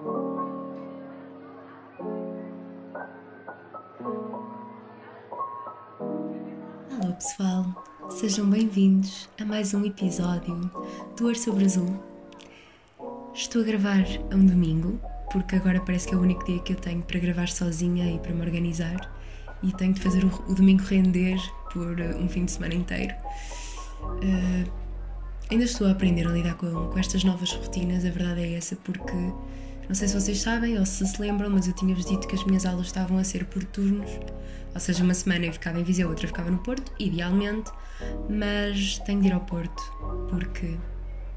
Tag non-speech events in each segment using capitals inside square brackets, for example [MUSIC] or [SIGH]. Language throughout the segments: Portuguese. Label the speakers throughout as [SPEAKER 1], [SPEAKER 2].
[SPEAKER 1] Olá pessoal, sejam bem-vindos a mais um episódio do Ar sobre Azul. Estou a gravar a um domingo, porque agora parece que é o único dia que eu tenho para gravar sozinha e para me organizar, e tenho de fazer o, domingo render por uh, um fim de semana inteiro. Uh, ainda estou a aprender a lidar com, com estas novas rotinas, a verdade é essa, porque não sei se vocês sabem ou se se lembram, mas eu tinha-vos dito que as minhas aulas estavam a ser por turnos, ou seja, uma semana eu ficava em Viseu, outra ficava no Porto, idealmente, mas tenho de ir ao Porto porque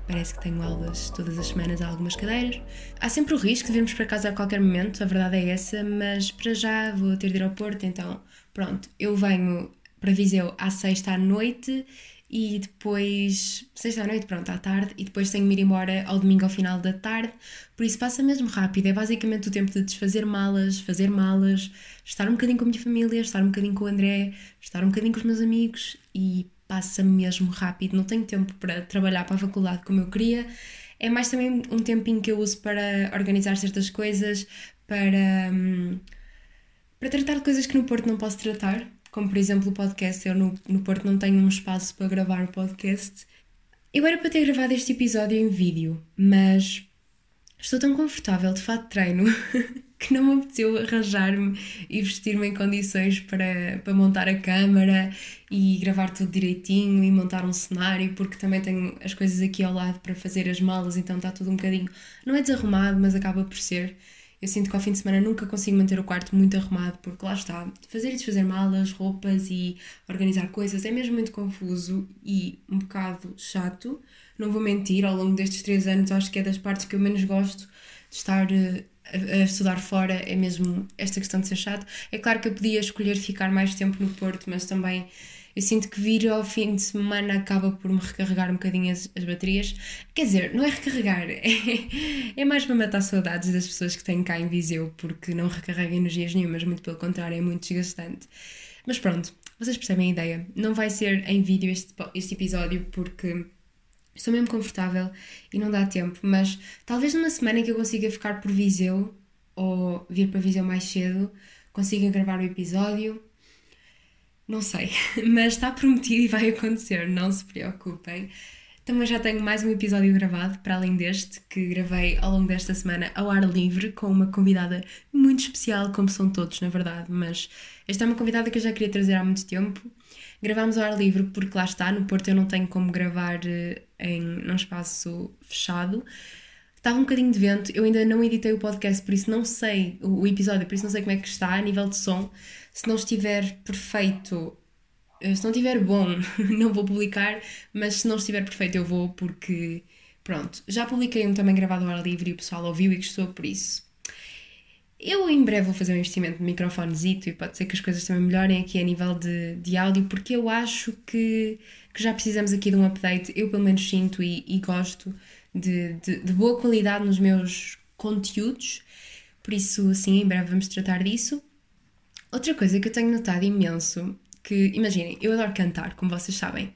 [SPEAKER 1] parece que tenho aulas todas as semanas a algumas cadeiras. Há sempre o risco de virmos para casa a qualquer momento, a verdade é essa, mas para já vou ter de ir ao Porto, então pronto, eu venho para Viseu à sexta à noite e depois, sexta à noite, pronto, à tarde, e depois tenho de ir embora ao domingo ao final da tarde, por isso passa mesmo rápido, é basicamente o tempo de desfazer malas, fazer malas, estar um bocadinho com a minha família, estar um bocadinho com o André, estar um bocadinho com os meus amigos e passa mesmo rápido, não tenho tempo para trabalhar para a faculdade como eu queria, é mais também um tempinho que eu uso para organizar certas coisas, para, hum, para tratar de coisas que no Porto não posso tratar, como por exemplo o podcast. Eu no, no Porto não tenho um espaço para gravar o podcast. Eu era para ter gravado este episódio em vídeo, mas estou tão confortável de fato treino [LAUGHS] que não me apeteceu arranjar-me e vestir-me em condições para, para montar a câmara e gravar tudo direitinho e montar um cenário, porque também tenho as coisas aqui ao lado para fazer as malas, então está tudo um bocadinho. Não é desarrumado, mas acaba por ser. Eu sinto que ao fim de semana nunca consigo manter o quarto muito arrumado, porque lá está, fazer e desfazer malas, roupas e organizar coisas é mesmo muito confuso e um bocado chato. Não vou mentir, ao longo destes três anos acho que é das partes que eu menos gosto de estar a, a estudar fora, é mesmo esta questão de ser chato. É claro que eu podia escolher ficar mais tempo no Porto, mas também eu sinto que vir ao fim de semana acaba por me recarregar um bocadinho as, as baterias. Quer dizer, não é recarregar, [LAUGHS] é, é mais para matar saudades das pessoas que têm cá em Viseu, porque não recarrega energias nenhumas, muito pelo contrário, é muito desgastante. Mas pronto, vocês percebem a ideia. Não vai ser em vídeo este, este episódio, porque estou mesmo confortável e não dá tempo, mas talvez numa semana que eu consiga ficar por Viseu ou vir para Viseu mais cedo, consiga gravar o episódio não sei, [LAUGHS] mas está prometido e vai acontecer, não se preocupem. Também já tenho mais um episódio gravado, para além deste, que gravei ao longo desta semana ao ar livre, com uma convidada muito especial, como são todos, na verdade, mas esta é uma convidada que eu já queria trazer há muito tempo. Gravámos ao ar livre porque lá está, no Porto eu não tenho como gravar eh, em num espaço fechado. Estava um bocadinho de vento, eu ainda não editei o podcast, por isso não sei, o episódio, por isso não sei como é que está a nível de som se não estiver perfeito, eh, se não estiver bom, [LAUGHS] não vou publicar, mas se não estiver perfeito, eu vou, porque pronto, já publiquei um também gravado ao ar livre e o pessoal ouviu e gostou por isso. Eu em breve vou fazer um investimento no microfonezito e pode ser que as coisas também melhorem aqui a nível de, de áudio, porque eu acho que, que já precisamos aqui de um update. Eu, pelo menos, sinto e, e gosto de, de, de boa qualidade nos meus conteúdos, por isso, assim, em breve vamos tratar disso. Outra coisa que eu tenho notado imenso, que imaginem, eu adoro cantar, como vocês sabem.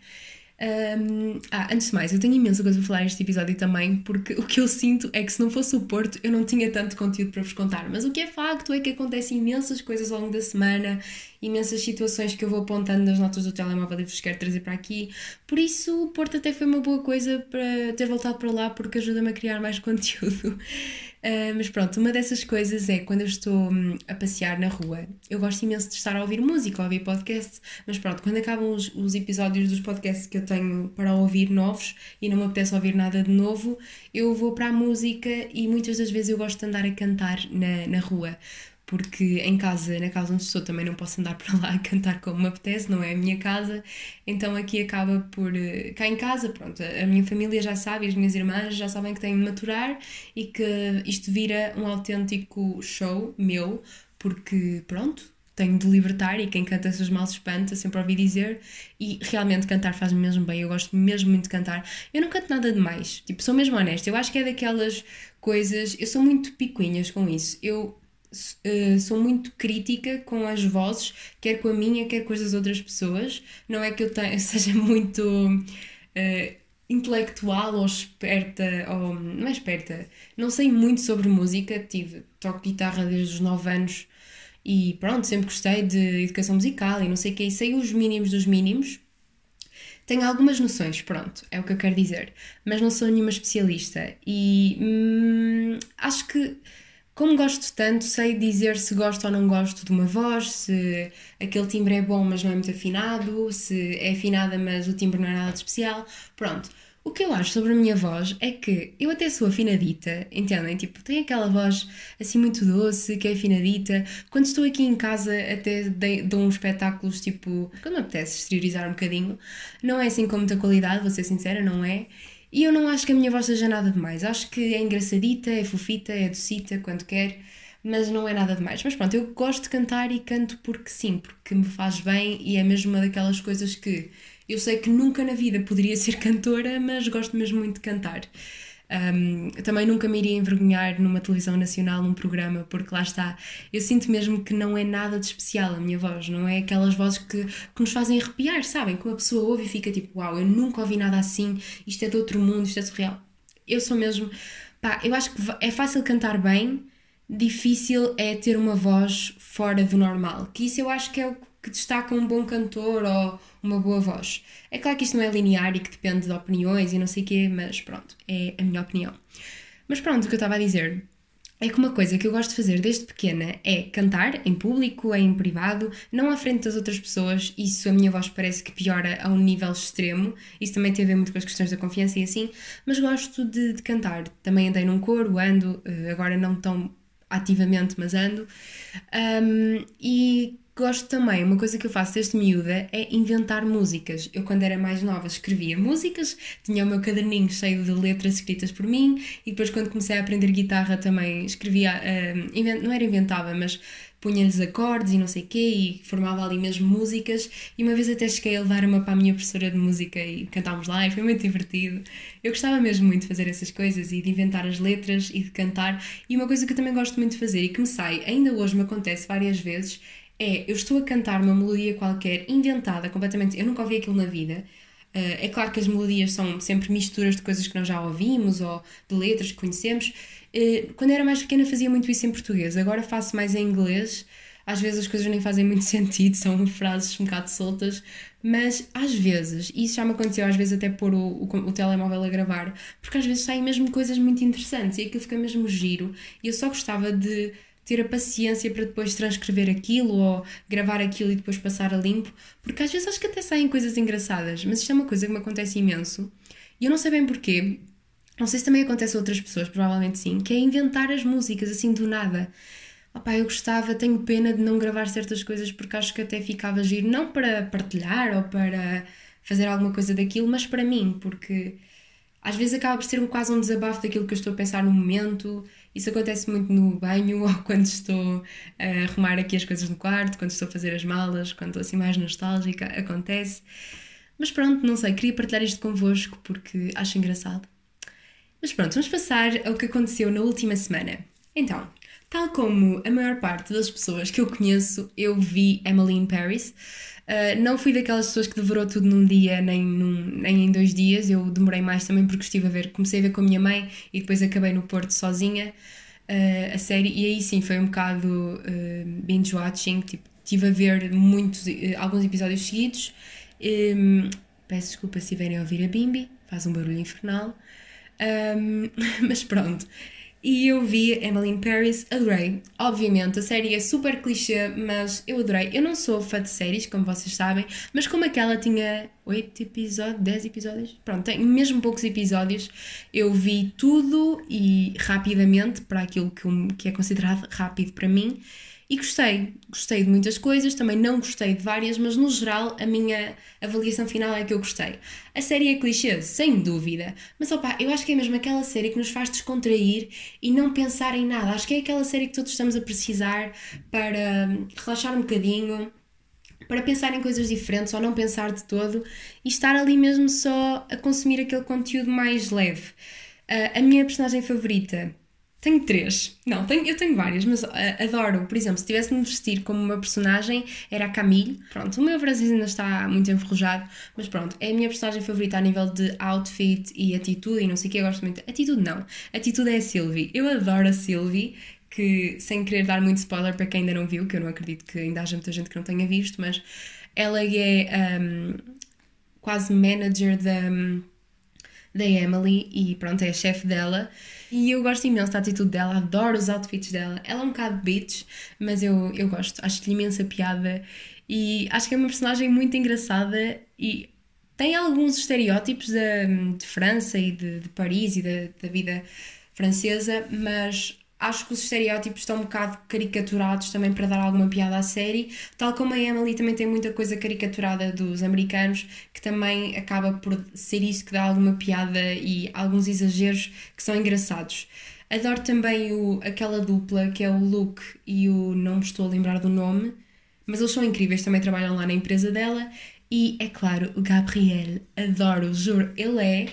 [SPEAKER 1] Um, ah, antes de mais, eu tenho imensa coisa para falar neste episódio também, porque o que eu sinto é que se não fosse o Porto eu não tinha tanto conteúdo para vos contar. Mas o que é facto é que acontecem imensas coisas ao longo da semana, imensas situações que eu vou apontando nas notas do telemóvel e vos quero trazer para aqui. Por isso, o Porto até foi uma boa coisa para ter voltado para lá, porque ajuda-me a criar mais [LAUGHS] conteúdo. Uh, mas pronto, uma dessas coisas é quando eu estou hum, a passear na rua. Eu gosto imenso de estar a ouvir música, a ouvir podcasts, mas pronto, quando acabam os, os episódios dos podcasts que eu tenho para ouvir novos e não me apetece ouvir nada de novo, eu vou para a música e muitas das vezes eu gosto de andar a cantar na, na rua porque em casa, na casa onde estou, também não posso andar [LAUGHS] para lá a cantar como me apetece, não é a minha casa, então aqui acaba por. Eh, cá em casa, pronto, a minha família já sabe, as minhas irmãs já sabem que tenho de maturar e que isto vira um autêntico show meu, porque pronto, tenho de libertar e quem canta seus mal se espanta, sempre ouvi dizer, e realmente cantar faz-me mesmo bem, eu gosto mesmo muito de cantar. Eu não canto nada demais, tipo, sou mesmo honesta, eu acho que é daquelas coisas, eu sou muito picuinhas com isso. Eu Uh, sou muito crítica com as vozes, quer com a minha, quer com as das outras pessoas. Não é que eu tenha, [LAUGHS] seja muito uh, intelectual ou esperta, ou não é esperta, não sei muito sobre música, tive, toco guitarra desde os 9 anos e pronto, sempre gostei de educação musical e não sei o que, e sei os mínimos dos mínimos. Tenho algumas noções, pronto, é o que eu quero dizer, mas não sou nenhuma especialista e hum, acho que como gosto tanto, sei dizer se gosto ou não gosto de uma voz, se aquele timbre é bom, mas não é muito afinado, se é afinada, mas o timbre não é nada de especial. Pronto. O que eu acho sobre a minha voz é que eu até sou afinadita, entendem? Tipo, tem aquela voz assim muito doce, que é afinadita. Quando estou aqui em casa, até dou uns espetáculos tipo. Quando me apetece exteriorizar um bocadinho. Não é assim com muita qualidade, vou ser sincera, não é? E eu não acho que a minha voz seja nada demais. Acho que é engraçadita, é fofita, é docita quando quer, mas não é nada demais. Mas pronto, eu gosto de cantar e canto porque sim, porque me faz bem e é mesmo uma daquelas coisas que eu sei que nunca na vida poderia ser cantora, mas gosto mesmo muito de cantar. Um, também nunca me iria envergonhar numa televisão nacional, num programa, porque lá está, eu sinto mesmo que não é nada de especial a minha voz, não é aquelas vozes que, que nos fazem arrepiar, sabem? Que uma pessoa ouve e fica tipo, uau, eu nunca ouvi nada assim, isto é de outro mundo, isto é surreal. Eu sou mesmo, pá, eu acho que é fácil cantar bem, difícil é ter uma voz fora do normal, que isso eu acho que é o que destaca um bom cantor ou uma boa voz. É claro que isto não é linear e que depende de opiniões e não sei o quê, mas pronto, é a minha opinião. Mas pronto, o que eu estava a dizer é que uma coisa que eu gosto de fazer desde pequena é cantar em público, em privado, não à frente das outras pessoas. Isso a minha voz parece que piora a um nível extremo. Isso também tem a ver muito com as questões da confiança e assim. Mas gosto de, de cantar. Também andei num coro, ando, eh, agora não tão ativamente, mas ando. Um, e Gosto também, uma coisa que eu faço desde miúda é inventar músicas. Eu, quando era mais nova, escrevia músicas, tinha o meu caderninho cheio de letras escritas por mim, e depois, quando comecei a aprender guitarra, também escrevia. Uh, não era inventava, mas punha-lhes acordes e não sei o quê, e formava ali mesmo músicas. E uma vez até cheguei a levar uma para a minha professora de música e cantámos lá, e foi muito divertido. Eu gostava mesmo muito de fazer essas coisas e de inventar as letras e de cantar. E uma coisa que eu também gosto muito de fazer e que me sai, ainda hoje me acontece várias vezes, é eu estou a cantar uma melodia qualquer inventada completamente, eu nunca ouvi aquilo na vida. Uh, é claro que as melodias são sempre misturas de coisas que nós já ouvimos ou de letras que conhecemos. Uh, quando era mais pequena fazia muito isso em português, agora faço mais em inglês. Às vezes as coisas nem fazem muito [LAUGHS] sentido, são frases um bocado soltas, mas às vezes, e isso já me aconteceu, às vezes até pôr o, o, o telemóvel a gravar, porque às vezes saem mesmo coisas muito interessantes e aquilo fica mesmo giro. E eu só gostava de ter a paciência para depois transcrever aquilo ou gravar aquilo e depois passar a limpo, porque às vezes acho que até saem coisas engraçadas, mas isto é uma coisa que me acontece imenso e eu não sei bem porquê. Não sei se também acontece a outras pessoas, provavelmente sim, que é inventar as músicas assim do nada. Opá, eu gostava, tenho pena de não gravar certas coisas porque acho que até ficava giro, não para partilhar ou para fazer alguma coisa daquilo, mas para mim, porque às vezes acaba por ser um, quase um desabafo daquilo que eu estou a pensar no momento isso acontece muito no banho [LAUGHS] ou quando estou a arrumar aqui as coisas no quarto, quando estou a fazer as malas, quando estou assim mais nostálgica, acontece. Mas pronto, não sei, queria partilhar isto convosco porque acho engraçado. Mas pronto, vamos passar ao que aconteceu na última semana. Então, tal como a maior parte das pessoas que eu conheço, eu vi Emily in Paris. Uh, não fui daquelas pessoas que devorou tudo num dia, nem, num, nem em dois dias. Eu demorei mais também porque estive a ver. Comecei a ver com a minha mãe e depois acabei no Porto sozinha uh, a série. E aí sim foi um bocado uh, binge-watching. Tipo, estive a ver muitos, alguns episódios seguidos. Um, peço desculpa se estiverem a ouvir a Bimbi, faz um barulho infernal. Um, [LAUGHS] mas pronto. E eu vi Emily in Paris, adorei. Obviamente, a série é super clichê, mas eu adorei. Eu não sou fã de séries, como vocês sabem, mas como aquela tinha 8 episódios, 10 episódios, pronto, tem mesmo poucos episódios, eu vi tudo e rapidamente, para aquilo que, que é considerado rápido para mim. E gostei, gostei de muitas coisas, também não gostei de várias, mas no geral a minha avaliação final é que eu gostei. A série é clichê, sem dúvida, mas opá, eu acho que é mesmo aquela série que nos faz descontrair e não pensar em nada. Acho que é aquela série que todos estamos a precisar para relaxar um bocadinho, para pensar em coisas diferentes ou não pensar de todo e estar ali mesmo só a consumir aquele conteúdo mais leve. Uh, a minha personagem favorita Tenho três. Não, tenho, eu tenho várias, mas uh, adoro. Por exemplo, se tivesse de me vestir como uma personagem, era a Camille. Pronto, o meu francês ainda está muito enferrujado, mas pronto, é a minha personagem favorita a nível de outfit e atitude e não sei o que. Eu gosto muito. Atitude não. Atitude é a Sylvie. Eu adoro a Sylvie que, sem querer dar muito spoiler para quem ainda não viu, que eu não acredito que ainda haja muita gente que não tenha visto, mas ela é um, quase manager da, da Emily e pronto, é a chefe dela. E eu gosto imenso da atitude dela, adoro os outfits dela. Ela é um bocado bitch, mas eu, eu gosto, acho-lhe imensa piada e acho que é uma personagem muito engraçada e tem alguns estereótipos de, de França e de, de Paris e da, da vida francesa, mas acho que os estereótipos estão um bocado caricaturados também para dar alguma piada à série, tal como a Emily também tem muita coisa caricaturada dos americanos, que também acaba por ser isso que dá alguma piada e alguns exageros que são engraçados. Adoro também o, aquela dupla que é o Luke e o. não me estou a lembrar do nome, mas eles são incríveis, também trabalham lá na empresa dela. E é claro, o Gabriel, adoro, juro, ele é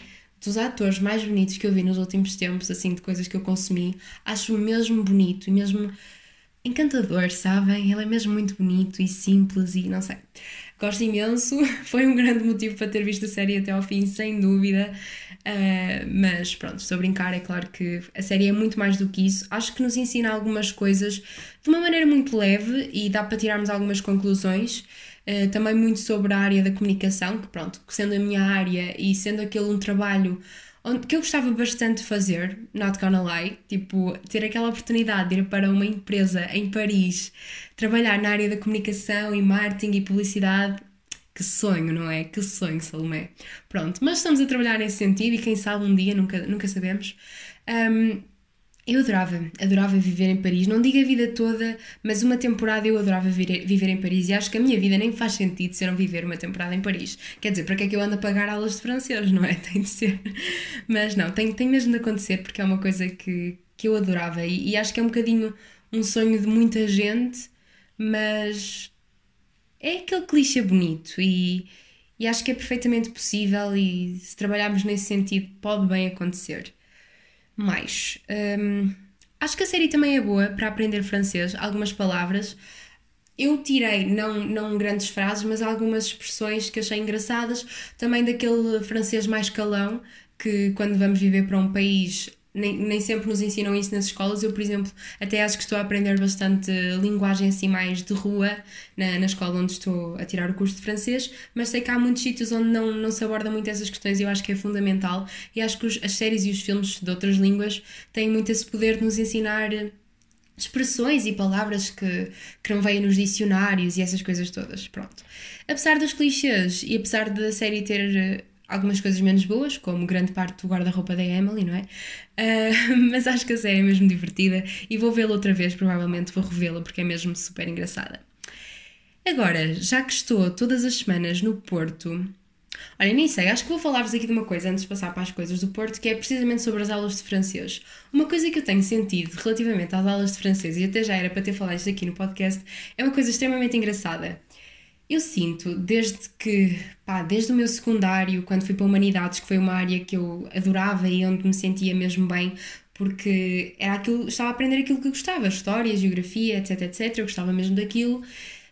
[SPEAKER 1] dos atores mais bonitos que eu vi nos últimos tempos, assim, de coisas que eu consumi. Acho mesmo bonito e mesmo encantador, sabem? Ele é mesmo muito bonito e simples e não sei. Gosto imenso, [LAUGHS] foi um grande motivo para ter visto a série até ao fim, sem dúvida. Uh, mas pronto, estou a brincar, é claro que a série é muito mais do que isso. Acho que nos ensina algumas coisas de uma maneira muito leve e dá para tirarmos algumas conclusões. Uh, também muito sobre a área da comunicação, que pronto, sendo a minha área e sendo aquele um trabalho onde, que eu gostava bastante de fazer, not gonna lie, tipo, ter aquela oportunidade de ir para uma empresa em Paris, trabalhar na área da comunicação e marketing e publicidade, que sonho, não é? Que sonho, Salomé. Pronto, mas estamos a trabalhar nesse sentido e quem sabe um dia, nunca, nunca sabemos. Um, eu adorava, adorava viver em Paris. Não digo a vida toda, mas uma temporada eu adorava viver, viver em Paris e acho que a minha vida nem faz sentido se não viver uma temporada em Paris. Quer dizer, para que é que eu ando a pagar aulas de francês, não é? [LAUGHS] Tem de ser. Mas não, tem, tem mesmo de acontecer porque é uma coisa que, que eu adorava e, e acho que é um bocadinho um sonho de muita gente, mas é aquele clichê bonito e, e acho que é perfeitamente possível e se trabalharmos nesse sentido pode bem acontecer mais. Um, acho que a série também é boa para aprender francês, algumas palavras. Eu tirei, não, não grandes frases, mas algumas expressões que achei engraçadas, também daquele francês mais calão, que quando vamos viver para um país nem, nem sempre nos ensinam isso nas escolas. Eu, por exemplo, até acho que estou a aprender bastante linguagem assim mais de rua na, na escola onde estou a tirar o curso de francês, mas sei que há muitos sítios onde não, não se aborda muito essas questões e eu acho que é fundamental. E acho que os, as séries e os filmes de outras línguas têm muito esse poder de nos ensinar expressões e palavras que, que não vêm nos dicionários e essas coisas todas. Pronto. Apesar dos clichês e apesar da série ter algumas coisas menos boas, como grande parte do guarda-roupa da Emily, não é? Uh, [LAUGHS] mas acho que a série é mesmo divertida e vou vê-la outra vez, provavelmente vou revê-la porque é mesmo super engraçada. Agora, já que estou todas as semanas no Porto, olha, nem sei, acho que vou falar-vos aqui de uma coisa antes de passar para as coisas do Porto, que é precisamente sobre as aulas de francês. Uma coisa que eu tenho sentido relativamente às aulas de francês, e até já era para ter falado isto aqui no podcast, é uma coisa extremamente engraçada. Eu sinto, desde que, pá, desde o meu secundário, quando fui para Humanidades, que foi uma área que eu adorava e onde me sentia mesmo bem, porque era aquilo, estava a aprender aquilo que gostava, história, geografia, etc, etc, eu gostava mesmo daquilo.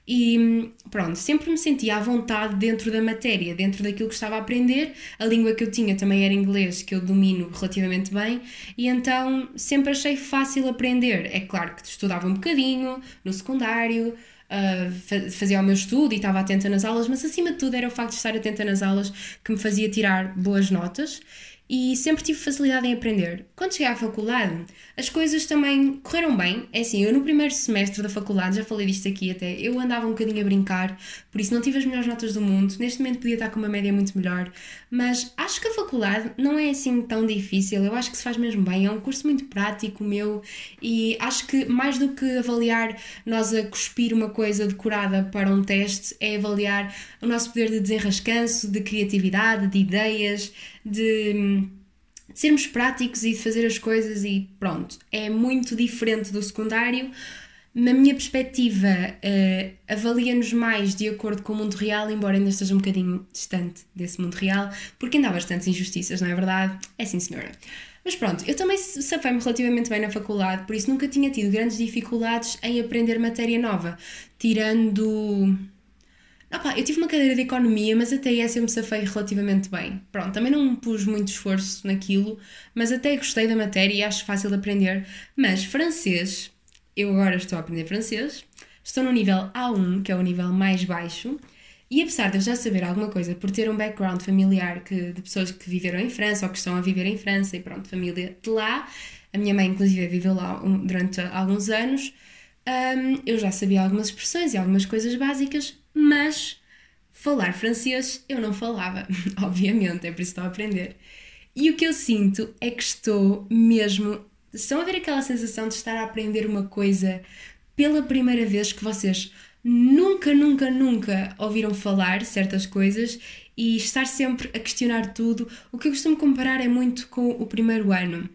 [SPEAKER 1] E pronto, sempre me sentia à vontade dentro da matéria, dentro daquilo que estava a aprender. A língua que eu tinha também era inglês, que eu domino relativamente bem, e então sempre achei fácil aprender. É claro que estudava um bocadinho no secundário, uh, fazia o meu estudo e estava atenta nas aulas, mas acima de tudo era o facto de estar atenta nas aulas que me fazia tirar boas notas e sempre tive facilidade em aprender. Quando cheguei à faculdade, as coisas também correram bem. É assim, eu no primeiro semestre da faculdade, já falei disto aqui até, eu andava um bocadinho a brincar, por isso não tive as melhores notas do mundo. Neste momento podia estar com uma média muito melhor, mas acho que a faculdade não é assim tão difícil. Eu acho que se faz mesmo bem. É um curso muito prático meu e acho que mais do que avaliar nós a cuspir uma coisa decorada para um teste, é avaliar o nosso poder de desenrascanço, de criatividade, de ideias de, de sermos práticos e de fazer as coisas e pronto. É muito diferente do secundário. Na minha perspectiva, uh, avalia-nos mais de acordo com o mundo real, embora ainda esteja um bocadinho distante desse mundo real, porque ainda há bastantes injustiças, não é verdade? É sim, senhora. Mas pronto, eu também safei-me relativamente bem na faculdade, por isso nunca tinha tido grandes dificuldades em aprender matéria nova, tirando. Opa, eu tive uma cadeira de economia, mas até essa eu me safei relativamente bem. Pronto, também não pus muito esforço naquilo, mas até gostei da matéria e acho fácil de aprender. Mas francês, eu agora estou a aprender francês, estou no nível A1, que é o nível mais baixo, e apesar de eu já saber alguma coisa por ter um background familiar que, de pessoas que viveram em França ou que estão a viver em França e pronto, família de lá, a minha mãe inclusive viveu lá durante alguns anos, um, eu já sabia algumas expressões e algumas coisas básicas, mas falar francês eu não falava, [LAUGHS] obviamente, é por isso que estou a aprender. E o que eu sinto é que estou mesmo. Estão a ver aquela sensação de estar a aprender uma coisa pela primeira vez que vocês nunca, nunca, nunca ouviram falar certas coisas e estar sempre a questionar tudo. O que eu costumo comparar é muito com o primeiro ano.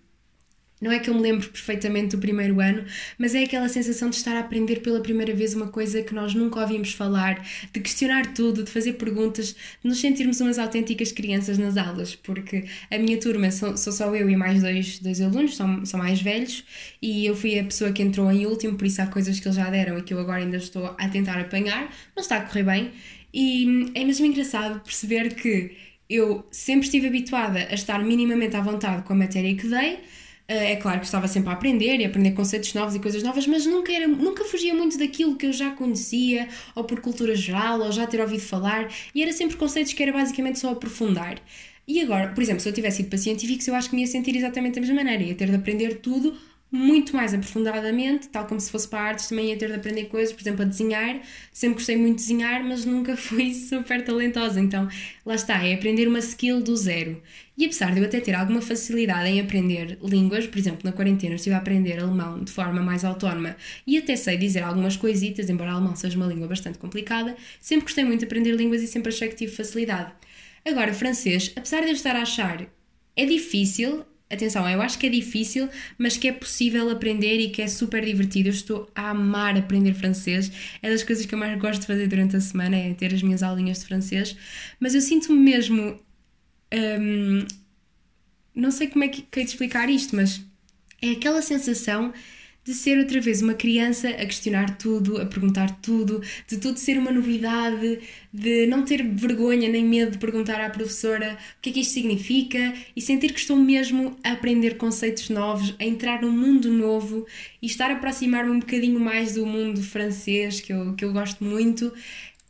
[SPEAKER 1] Não é que eu me lembro perfeitamente do primeiro ano, mas é aquela sensação de estar a aprender pela primeira vez uma coisa que nós nunca ouvimos falar, de questionar tudo, de fazer perguntas, de nos sentirmos umas autênticas crianças nas aulas, porque a minha turma sou, sou só eu e mais dois, dois alunos, são, são mais velhos, e eu fui a pessoa que entrou em último, por isso há coisas que eles já deram e que eu agora ainda estou a tentar apanhar, mas está a correr bem. E é mesmo engraçado perceber que eu sempre estive habituada a estar minimamente à vontade com a matéria que dei é claro que estava sempre a aprender e a aprender conceitos novos e coisas novas, mas nunca, era, nunca fugia muito daquilo que eu já conhecia, ou por cultura geral, ou já ter ouvido falar, e era sempre conceitos que era basicamente só aprofundar. E agora, por exemplo, se eu tivesse ido para científicos, eu acho que me ia sentir exatamente da mesma maneira, ia ter de aprender tudo muito mais aprofundadamente, tal como se fosse para artes, também ia ter de aprender coisas, por exemplo, a desenhar. Sempre gostei muito de desenhar, mas nunca [LAUGHS] fui super talentosa. Então, lá está, é aprender uma skill do zero. E apesar de eu até ter alguma facilidade em aprender línguas, por exemplo, na quarentena estive a aprender alemão de forma mais autónoma e até sei dizer algumas coisitas, embora alemão seja uma língua bastante complicada, sempre gostei muito de aprender línguas e sempre achei que tive facilidade. Agora, francês, apesar de eu estar a achar é difícil, atenção, eu acho que é difícil, mas que é possível aprender e que é super divertido. Eu estou a amar aprender francês. É das coisas que eu mais gosto de fazer durante a semana, é ter as minhas aulinhas de francês. Mas eu sinto-me mesmo um, não sei como é que de explicar isto, mas é aquela sensação de ser outra vez uma criança a questionar tudo, a perguntar tudo, de tudo ser uma novidade, de não ter vergonha nem medo de perguntar à professora o que é que isto significa e sentir que estou mesmo a aprender conceitos novos, a entrar num mundo novo e estar a aproximar-me um bocadinho mais do mundo francês, que eu, que eu gosto muito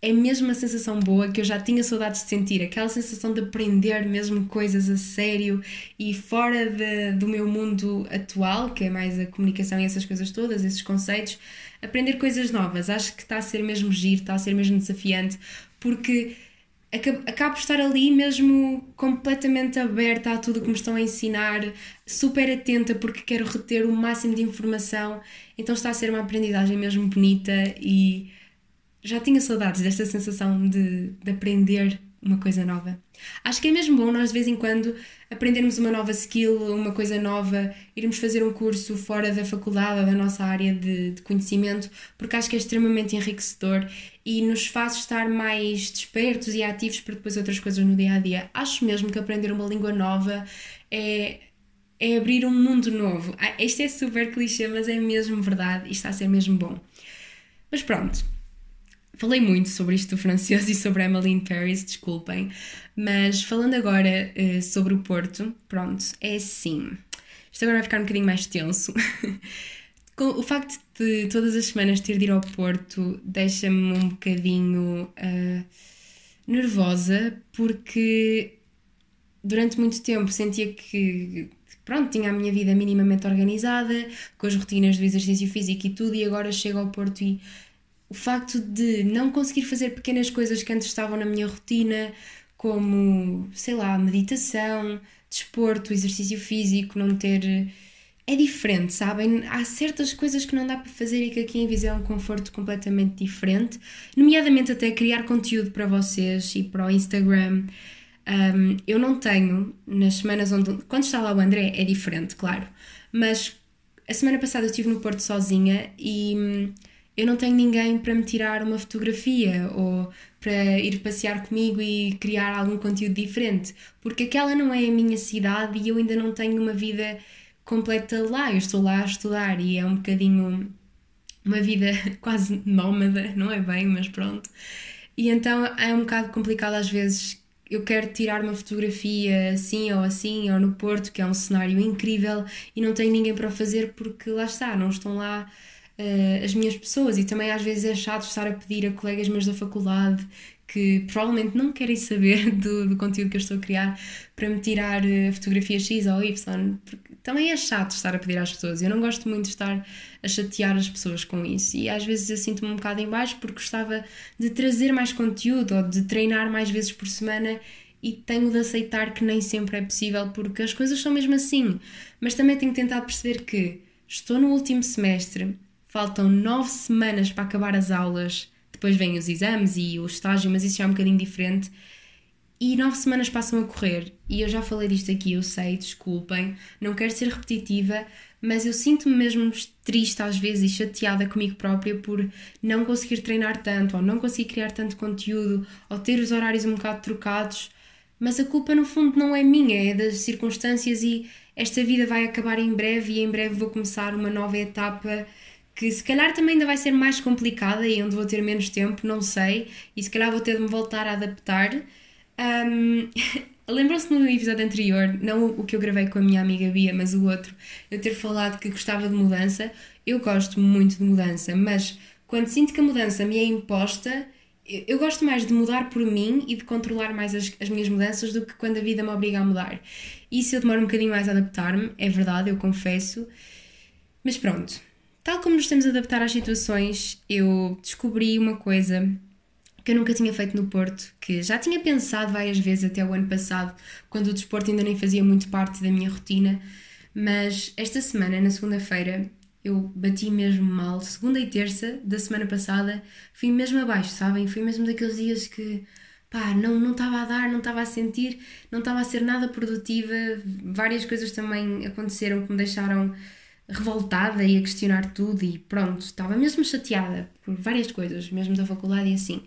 [SPEAKER 1] é mesmo uma sensação boa que eu já tinha saudades de sentir, aquela sensação de aprender mesmo coisas a sério e fora de, do meu mundo atual, que é mais a comunicação e essas coisas todas, esses conceitos, aprender coisas novas. Acho que está a ser mesmo giro, está a ser mesmo desafiante, porque acabo por estar ali mesmo completamente aberta a tudo que me estão a ensinar, super atenta porque quero reter o máximo de informação. Então está a ser uma aprendizagem mesmo bonita e já tinha saudades desta sensação de, de aprender uma coisa nova. Acho que é mesmo bom nós de vez em quando aprendermos uma nova skill, uma coisa nova, irmos fazer um curso fora da faculdade ou da nossa área de, de, conhecimento, porque acho que é extremamente enriquecedor e nos faz estar mais despertos e ativos para depois outras coisas no dia a dia. Acho mesmo que aprender uma língua nova é, é abrir um mundo novo. Ah, isto é super clichê, mas é mesmo verdade e está a ser mesmo bom. Mas pronto, Falei muito sobre isto do francês [LAUGHS] e sobre Emily in Paris, desculpem, mas falando agora uh, sobre o Porto, pronto, é assim. Isto agora vai ficar um bocadinho mais tenso. [LAUGHS] o facto de todas as semanas ter de ir ao Porto deixa-me um bocadinho uh, nervosa, porque durante muito tempo sentia que pronto, tinha a minha vida minimamente organizada, com as rotinas do exercício físico e tudo, e agora chego ao Porto e o facto de não conseguir fazer pequenas coisas que antes estavam na minha rotina, como, sei lá, meditação, desporto, exercício físico, não ter. É diferente, sabem? Há certas coisas que não dá para fazer e que aqui em Viseu é um conforto completamente diferente, nomeadamente até criar conteúdo para vocês e para o Instagram. Um, eu não tenho, nas semanas onde. Quando está lá o André, é diferente, claro, mas a semana passada eu estive no Porto sozinha e eu não tenho ninguém para me tirar uma fotografia ou para ir passear comigo e criar algum conteúdo diferente, porque aquela não é a minha cidade e eu ainda não tenho uma vida completa lá. Eu estou lá a estudar e é um bocadinho uma vida [LAUGHS] quase nómada, não é bem, mas pronto. E então é um bocado complicado às vezes. Eu quero tirar uma fotografia assim ou assim, ou no Porto, que é um cenário incrível, e não tenho ninguém para o fazer porque lá está, não estão lá uh, as minhas pessoas. E também às vezes é chato estar a pedir a colegas meus da faculdade que provavelmente não querem saber [LAUGHS] do, do conteúdo que eu estou a criar para me tirar a fotografia X ou Y, porque também é chato estar a pedir às pessoas. Eu não gosto muito de estar a chatear as pessoas com isso e às vezes eu sinto-me um bocado em baixo porque gostava de trazer mais conteúdo ou de treinar mais vezes por semana e tenho de aceitar que nem sempre é possível porque as coisas são mesmo assim. Mas também tenho tentado perceber que estou no último semestre, faltam nove semanas para acabar as aulas depois vêm os exames e o estágio, mas isso já é um bocadinho diferente. E nove semanas passam a correr, e eu já falei disto aqui, eu sei, desculpem, não quero ser repetitiva, mas eu sinto-me mesmo triste às vezes e chateada comigo própria por não conseguir treinar tanto, ou não conseguir criar tanto conteúdo, ou ter os horários um bocado trocados. Mas a culpa no fundo não é minha, é das circunstâncias e esta vida vai acabar em breve e em breve vou começar uma nova etapa que se calhar também ainda vai ser mais complicada e onde vou ter menos tempo, não sei, e se calhar vou ter de me voltar a adaptar. Um, [LAUGHS] Lembram-se no episódio anterior, não o que eu gravei com a minha amiga Bia, mas o outro, eu ter falado que gostava de mudança. Eu gosto muito de mudança, mas quando sinto que a mudança me é imposta, eu gosto mais de mudar por mim e de controlar mais as, as minhas mudanças do que quando a vida me obriga a mudar. Isso eu demoro um bocadinho mais a adaptar-me, é verdade, eu confesso. Mas pronto, Tal como nos temos a adaptar às situações, eu descobri uma coisa que eu nunca tinha feito no Porto, que já tinha pensado várias vezes até o ano passado, quando o desporto ainda nem fazia muito parte da minha rotina, mas esta semana, na segunda-feira, eu bati mesmo mal. Segunda e terça da semana passada, fui mesmo abaixo, sabem? Fui mesmo daqueles dias que pá, não não estava a dar, não estava a sentir, não estava a ser nada produtiva. Várias coisas também aconteceram que me deixaram revoltada e a questionar tudo e pronto, estava mesmo chateada por várias coisas, mesmo da faculdade e assim.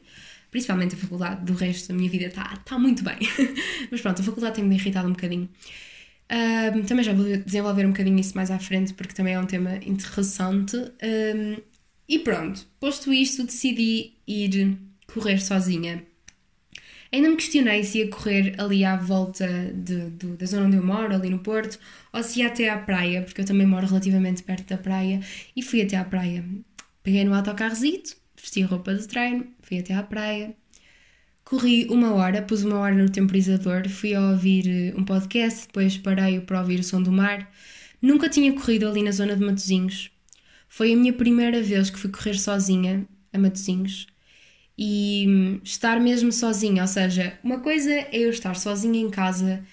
[SPEAKER 1] Principalmente a faculdade, do resto da minha vida está tá muito bem. [LAUGHS] Mas pronto, a faculdade tem-me irritado um bocadinho. Um, também já vou desenvolver um bocadinho isso mais à frente, porque também é um tema interessante. Um, e pronto, posto isto, decidi ir correr sozinha Ainda me questionei se ia correr ali à volta de, de, da zona onde eu moro, ali no Porto, ou se ia até à praia, porque eu também moro relativamente perto da praia, e fui até à praia. Peguei no autocarrozito, vesti roupa de treino, fui até à praia, corri uma hora, pus uma hora no temporizador, fui a ouvir eh, um podcast, depois parei para ouvir o som do mar. Nunca tinha corrido ali na zona de Matozinhos. Foi a minha primeira vez que fui correr sozinha a Matozinhos e estar mesmo sozinha. Ou seja, uma coisa é eu estar sozinha em casa,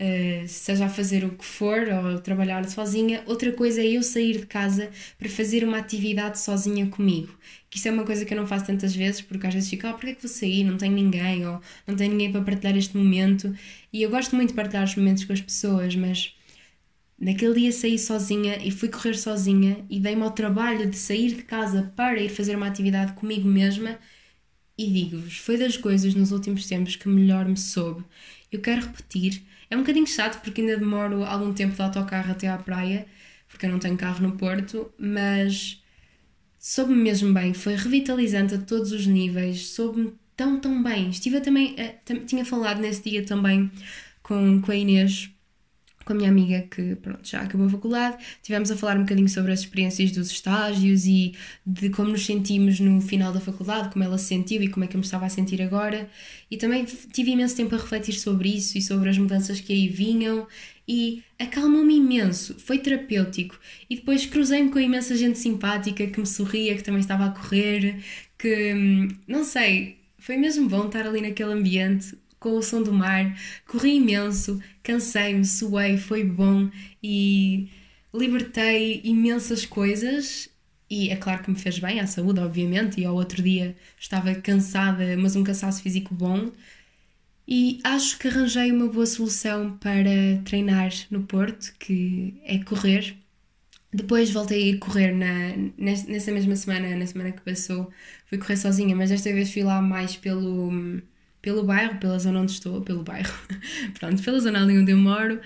[SPEAKER 1] uh, seja a fazer o que for ou trabalhar sozinha, outra coisa é eu sair de casa para fazer uma atividade sozinha comigo. Que isso é uma coisa que eu não faço tantas vezes, porque às vezes fico, ah, porquê é que vou sair? Não tenho ninguém, ou não tenho ninguém para partilhar este momento. E eu gosto muito de partilhar os momentos com as pessoas, mas Naquele dia saí sozinha e fui correr sozinha e dei-me ao trabalho de sair de casa para ir fazer uma atividade comigo mesma e digo-vos, foi das coisas nos últimos tempos que melhor me soube. Eu quero repetir. É um bocadinho chato porque ainda demoro algum tempo de autocarro até à praia, porque eu não tenho carro no Porto, mas soube-me mesmo bem. Foi revitalizante a todos os níveis, soube-me tão, tão bem. Estive também, uh, tinha falado nesse dia também com, com a Inês com a minha amiga que pronto, já acabou a faculdade, tivemos a falar um bocadinho sobre as experiências dos estágios e de como nos sentimos no final da faculdade, como ela se sentiu e como é que eu me estava a sentir agora. E também tive imenso tempo a refletir sobre isso e sobre as mudanças que aí vinham e acalmou-me imenso, foi terapêutico. E depois cruzei-me com imensa gente simpática que me sorria, que também estava a correr, que hum, não sei, foi mesmo bom estar ali naquele ambiente com o som do mar, corri imenso, cansei-me, suei, foi bom e libertei imensas coisas. E é claro que me fez bem à saúde, obviamente, e ao outro dia estava cansada, mas um cansaço físico bom. E acho que arranjei uma boa solução para treinar no Porto, que é correr. Depois voltei a correr na, nessa mesma semana, na semana que passou, fui correr sozinha, mas desta vez fui lá mais pelo, pelo bairro, pela zona onde estou, pelo bairro, [LAUGHS] pronto, pela zona ali onde eu moro.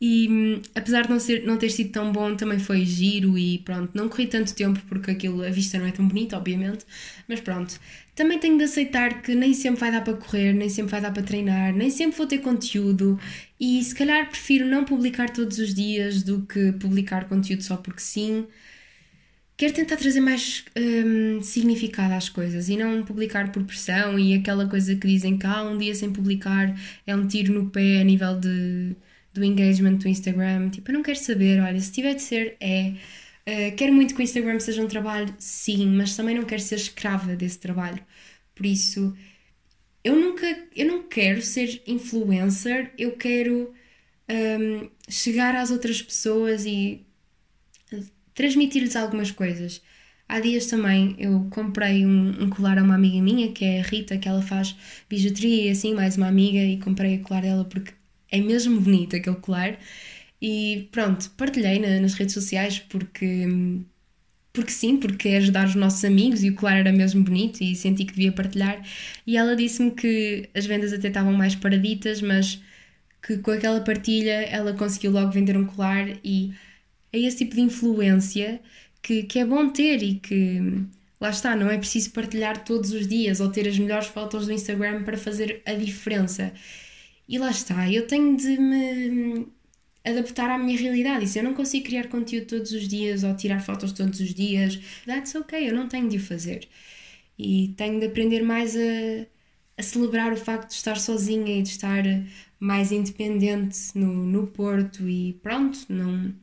[SPEAKER 1] E apesar de não, ser, não ter sido tão bom, também foi giro e pronto, não corri tanto tempo porque aquilo, a vista não é tão bonita, obviamente, mas pronto. Também tenho de aceitar que nem sempre vai dar para correr, nem sempre vai dar para treinar, nem sempre vou ter conteúdo e se calhar prefiro não publicar todos os dias do que publicar conteúdo só porque sim. Quero tentar trazer mais hum, significado às coisas e não publicar por pressão e aquela coisa que dizem que ah, um dia sem publicar é um tiro no pé a nível de do engagement do Instagram. Tipo, eu não quero saber, olha, se tiver de ser, é. Uh, quero muito que o Instagram seja um trabalho, sim, mas também não quero ser escrava desse trabalho. Por isso, eu nunca, eu não quero ser influencer, eu quero um, chegar às outras pessoas e transmitir-lhes algumas coisas. Há dias também eu comprei um, um, colar a uma amiga minha, que é a Rita, que ela faz bijuteria e assim, mais uma amiga, e comprei o colar dela porque é mesmo bonito aquele colar. E pronto, partilhei na, nas redes sociais porque, porque sim, porque é ajudar os nossos amigos e o colar era mesmo bonito e senti que devia partilhar. E ela disse-me que as vendas até estavam mais paraditas, mas que com aquela partilha ela conseguiu logo vender um colar e é esse tipo de influência que, que é bom ter e que lá está, não é preciso partilhar todos os dias ou ter as melhores fotos do Instagram para fazer a diferença. E lá está, eu tenho de me adaptar à minha realidade. E se eu não consigo criar conteúdo todos os dias ou tirar fotos todos os dias, that's ok, eu não tenho de o fazer. E tenho de aprender mais a, a celebrar o facto de estar sozinha e de estar mais independente no, no Porto e pronto, não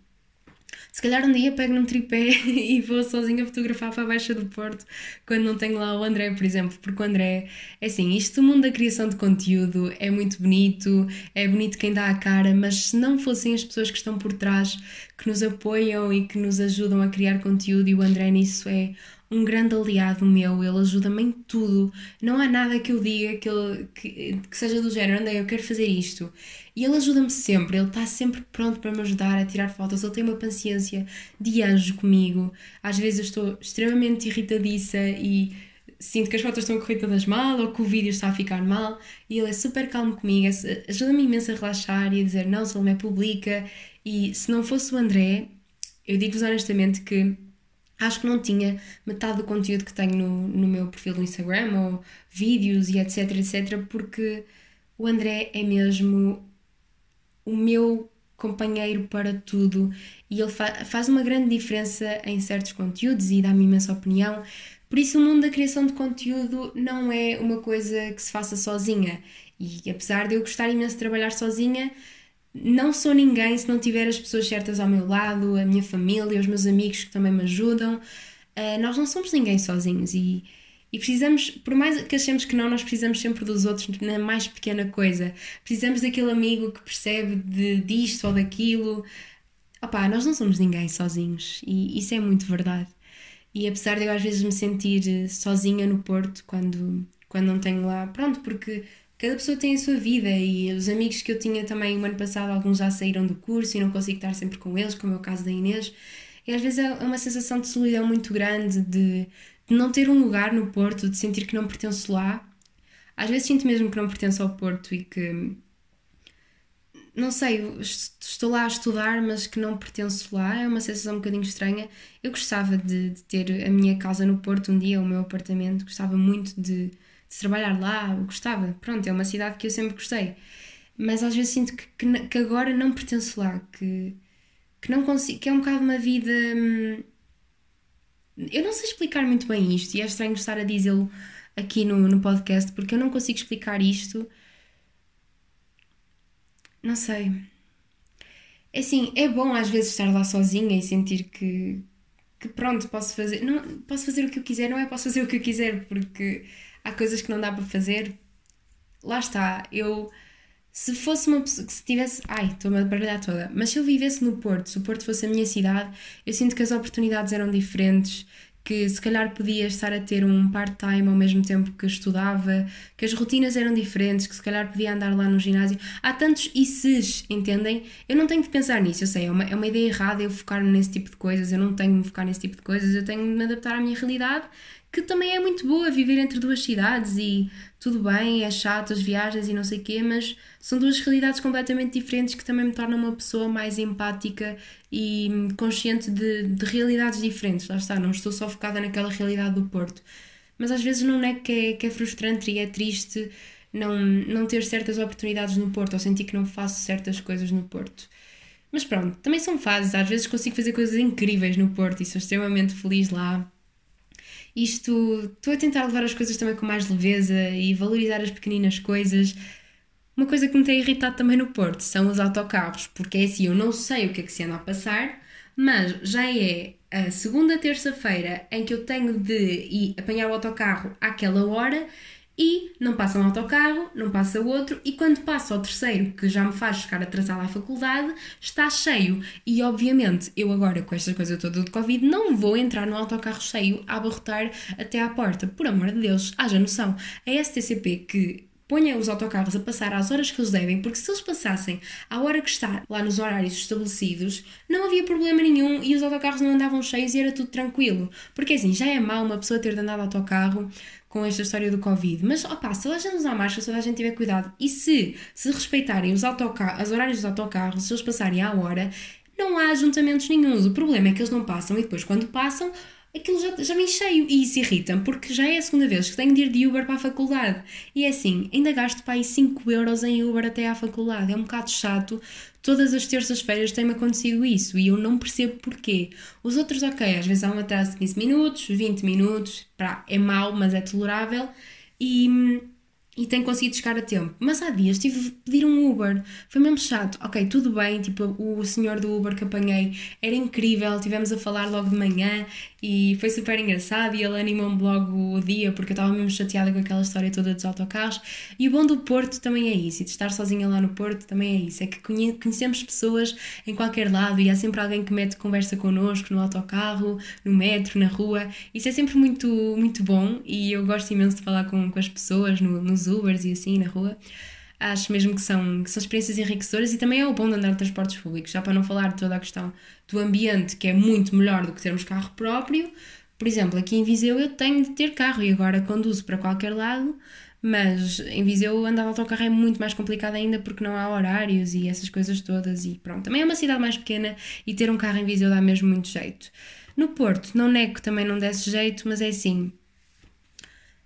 [SPEAKER 1] se calhar um dia pego num tripé [LAUGHS] e vou sozinha fotografar para a Baixa do Porto quando não tenho lá o André, por exemplo, porque o André, é assim, isto do mundo da criação de conteúdo é muito bonito, é bonito quem dá a cara, mas se não fossem as pessoas que estão por trás, que nos apoiam e que nos ajudam a criar conteúdo, e o André nisso é um grande aliado meu, ele ajuda-me em tudo. Não há nada que eu diga que, ele, que, que seja do género, André, eu quero fazer isto. E ele ajuda-me sempre, ele está sempre pronto para me ajudar a tirar fotos, ele tem uma paciência de anjo comigo. Às vezes eu estou extremamente irritadiça e sinto que as fotos estão todas mal ou que o vídeo está a ficar mal e ele é super calmo comigo, ajuda-me imenso a relaxar e a dizer não, me publica. E se não fosse o André, eu digo-vos honestamente que acho que não tinha metade do conteúdo que tenho no, no meu perfil do Instagram ou vídeos e etc, etc, porque o André é mesmo o meu companheiro para tudo e ele fa faz uma grande diferença em certos conteúdos e dá-me imensa opinião. Por isso, o mundo da criação de conteúdo não é uma coisa que se faça sozinha. E apesar de eu gostar imenso de trabalhar sozinha, não sou ninguém se não tiver as pessoas certas ao meu lado, a minha família, os meus amigos que também me ajudam. Uh, nós não somos ninguém sozinhos e e precisamos, por mais que achemos que não, nós precisamos sempre dos outros na mais pequena coisa. Precisamos daquele amigo que percebe de, disto ou daquilo. Opá, nós não somos ninguém sozinhos e isso é muito verdade. E apesar de eu às vezes me sentir eh, sozinha no Porto quando, quando não tenho lá, pronto, porque cada pessoa tem a sua vida e os amigos que eu tinha também o ano passado, alguns já saíram do curso e não consigo estar sempre com eles, como é o caso da Inês. E às vezes é uma sensação de solidão muito grande, de de não ter um lugar no Porto, de sentir que não pertenço lá. Às vezes sinto mesmo que não pertenço ao Porto e que. Não sei, estou lá a estudar, mas que não pertenço lá. É uma sensação um bocadinho estranha. Eu gostava de, de ter a minha casa no Porto um dia, o meu apartamento. Gostava muito de, de trabalhar lá. gostava. Pronto, é uma cidade que eu sempre gostei. Mas às vezes sinto que, que, que agora não pertenço lá. Que, que não consigo. que é um bocado uma vida. Hum, eu não sei explicar muito bem isto e é estranho estar a dizê-lo aqui no, no podcast porque eu não consigo explicar isto. Não sei. É assim, é bom às vezes estar lá sozinha e sentir que, que pronto, posso fazer. Não, posso fazer o que eu quiser, não é posso fazer o que eu quiser, porque há coisas que não dá para fazer. Lá está, eu se fosse uma pessoa que se tivesse. Ai, estou-me a baralhar toda. Mas se eu vivesse no Porto, se o Porto fosse a minha cidade, eu sinto que as oportunidades eram diferentes, que se calhar podia estar a ter um part-time ao mesmo tempo que estudava, que as rotinas eram diferentes, que se calhar podia andar lá no ginásio. Há tantos e se, entendem? Eu não tenho de pensar nisso, eu sei, é uma, é uma ideia errada eu focar-me nesse tipo de coisas, eu não tenho de me focar nesse tipo de coisas, eu tenho de me adaptar à minha realidade que também é muito boa viver entre duas cidades e tudo bem, é chato as viagens e não sei o quê, mas são duas realidades completamente diferentes que também me tornam uma pessoa mais empática e consciente de, de realidades diferentes. Lá está, não estou só focada naquela realidade do Porto. Mas às vezes não é que é, que é frustrante e é triste não, não ter certas oportunidades no Porto ou sentir que não faço certas coisas no Porto. Mas pronto, também são fases. Às vezes consigo fazer coisas incríveis no Porto e sou extremamente feliz lá isto, estou a tentar levar as coisas também com mais leveza e valorizar as pequeninas coisas. Uma coisa que me tem irritado também no Porto são os autocarros, porque é assim, eu não sei o que é que se anda a passar, mas já é a segunda terça-feira em que eu tenho de ir apanhar o autocarro àquela hora e não passa um autocarro, não passa outro, e quando passa o terceiro, que já me faz ficar atrasada à faculdade, está cheio. E obviamente, eu agora com esta coisa toda de Covid, não vou entrar no autocarro cheio a abarrotar até à porta. Por amor de Deus, haja noção. A STCP que ponha os autocarros a passar às horas que eles devem, porque se eles passassem à hora que está lá nos horários estabelecidos, não havia problema nenhum e os autocarros não andavam cheios e era tudo tranquilo. Porque assim, já é mau uma pessoa ter de andar de autocarro com esta história do Covid. Mas, opá, se toda a gente usar máscara, se toda a gente tiver cuidado e se, se respeitarem os, autocar os horários dos autocarros, se eles passarem à hora, não há ajuntamentos nenhums. O problema é que eles não passam e depois, quando passam, aquilo já, já me encheio e isso irrita-me porque já é a segunda vez que tenho de ir de Uber para a faculdade. E é assim, ainda gasto para aí 5 euros em Uber até à faculdade. É um bocado chato Todas as terças-feiras tem-me acontecido isso e eu não percebo porquê. Os outros, ok, às vezes há um atraso de 15 minutos, 20 minutos, pá, é mau, mas é tolerável. E e tenho conseguido chegar a tempo. Mas há dias tive de pedir um Uber, foi mesmo chato. Ok, tudo bem, tipo, o senhor do Uber que apanhei era incrível, tivemos a falar logo de manhã e foi super engraçado e ele animou-me logo o dia porque eu estava mesmo chateada com aquela história toda dos autocarros. E o bom do Porto também é isso, e de estar sozinha lá no Porto também é isso, é que conhecemos pessoas em qualquer lado e há sempre alguém que mete conversa connosco no autocarro, no metro, na rua. Isso é sempre muito, muito bom e eu gosto imenso de falar com, com as pessoas no, nos Ubers e assim na rua. Acho mesmo que são, que são experiências enriquecedoras e também é o bom de andar de transportes públicos, já para não falar de toda a questão do ambiente, que é muito melhor do que termos carro próprio. Por exemplo, aqui em Viseu eu tenho de ter carro e agora conduzo para qualquer lado, mas em Viseu andar de autocarro é muito mais complicado ainda porque não há horários e essas coisas todas e pronto. Também é uma cidade mais pequena e ter um carro em Viseu dá mesmo muito jeito. No Porto, não nego que também não desse jeito, mas é assim,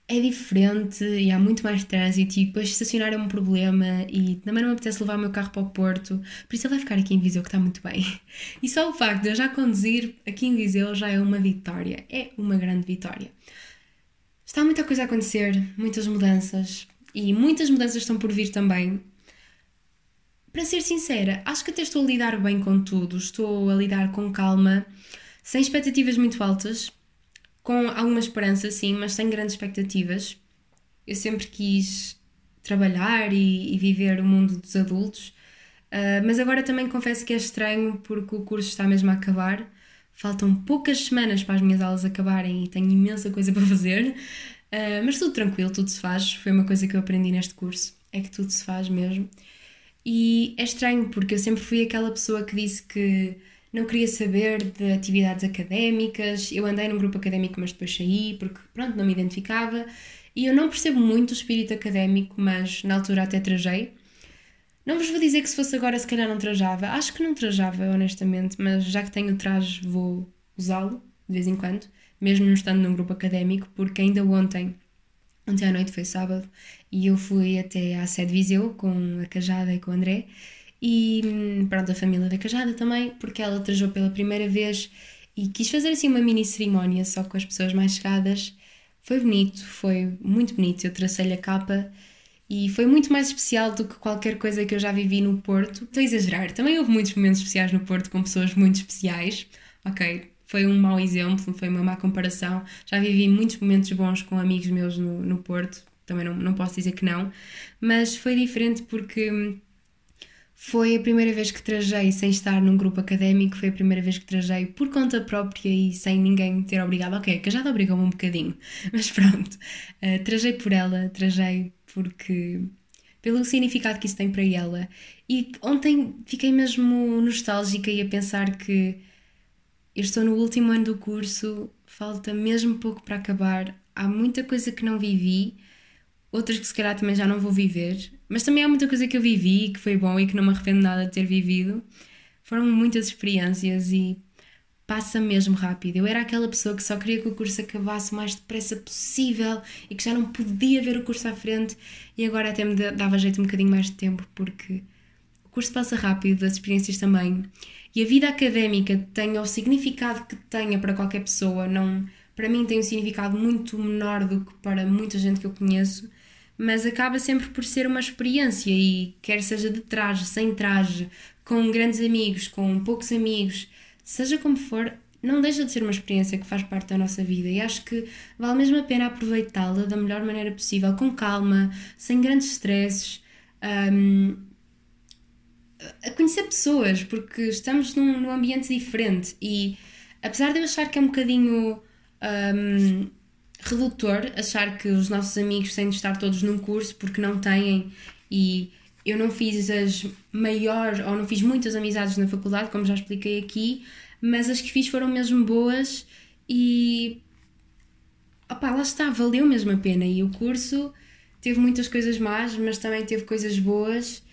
[SPEAKER 1] é diferente e há muito mais trânsito e depois estacionar é um problema e também não me apetece levar o meu carro para o Porto, por isso ele vai ficar aqui em Viseu que está muito bem. [LAUGHS] E só o facto de eu já conduzir aqui em Viseu já é uma vitória, é uma grande vitória. Está muita coisa a acontecer, muitas mudanças e muitas mudanças estão por vir também. Para ser sincera, acho que até estou a lidar bem com tudo, estou a lidar com calma, sem expectativas muito altas, com alguma esperança, sim, mas sem grandes expectativas. Eu sempre quis trabalhar e, e viver o mundo dos adultos, uh, mas agora também confesso que é estranho porque o curso está mesmo a acabar. Faltam poucas semanas para as minhas aulas acabarem e tenho imensa coisa [LAUGHS] para fazer, uh, mas tudo tranquilo, tudo se faz. Foi uma coisa que eu aprendi neste curso, é que tudo se faz mesmo. E é estranho porque eu sempre fui aquela pessoa que disse que não queria saber de atividades académicas. Eu andei num grupo académico, mas depois saí porque, pronto, não me identificava. E eu não percebo muito o espírito académico, mas na altura até trajei. Não vos vou dizer que se fosse agora, se calhar não trajava. Acho que não trajava, honestamente, mas já que tenho traje, vou usá-lo de vez em quando, mesmo não estando num grupo académico, porque ainda ontem, ontem à noite foi sábado, e eu fui até à sede Viseu com a Cajada e com o André e pronto, a família da Cajada também, porque ela trajou pela primeira vez e quis fazer assim uma mini cerimónia só com as pessoas mais chegadas. Foi bonito, foi muito bonito. Eu tracei-lhe a capa e foi muito mais especial do que qualquer coisa que eu já vivi no Porto. Estou a exagerar, também houve muitos momentos especiais no Porto com pessoas muito especiais. Ok, foi um mau exemplo, foi uma má comparação. Já vivi muitos momentos bons com amigos meus no, no Porto, também não, não posso dizer que não, mas foi diferente porque Foi a primeira vez que trajei sem estar num grupo académico, foi a primeira vez que trajei por conta própria e sem ninguém ter obrigado. Ok, que já te obrigou-me um bocadinho, [LAUGHS] mas pronto. Uh, trajei por ela, trajei porque. pelo significado que isso tem para ela. E ontem fiquei mesmo nostálgica e a pensar que eu estou no último ano do curso, falta mesmo pouco para acabar, há muita coisa que não vivi outras que se calhar também já não vou viver, mas também há muita coisa que eu vivi que foi bom e que não me arrependo nada de ter vivido. Foram muitas experiências e passa mesmo rápido. Eu era aquela pessoa que só queria que o curso acabasse o mais depressa possível e que já não podia ver o curso à frente e agora até me dava jeito um bocadinho mais de tempo porque o curso passa rápido, as experiências também. E a vida académica tenha o significado que tenha para qualquer pessoa, não, para mim tem um significado muito menor do que para muita gente que eu conheço mas acaba sempre por ser uma experiência e quer seja de traje, sem traje, com grandes amigos, com poucos amigos, seja como for, não deixa de ser uma experiência que faz parte da nossa vida e acho que vale mesmo a pena aproveitá-la da melhor maneira possível, com calma, sem grandes stresses, um, a conhecer pessoas, porque estamos num, num ambiente diferente e apesar de eu achar que é um bocadinho um, redutor achar que os nossos amigos têm de estar todos num curso porque não têm e eu não fiz as maiores ou não fiz muitas amizades na faculdade, como já expliquei aqui, mas as que fiz foram mesmo boas e opá, lá está, valeu mesmo a pena. E o curso teve muitas coisas más, mas também teve coisas boas,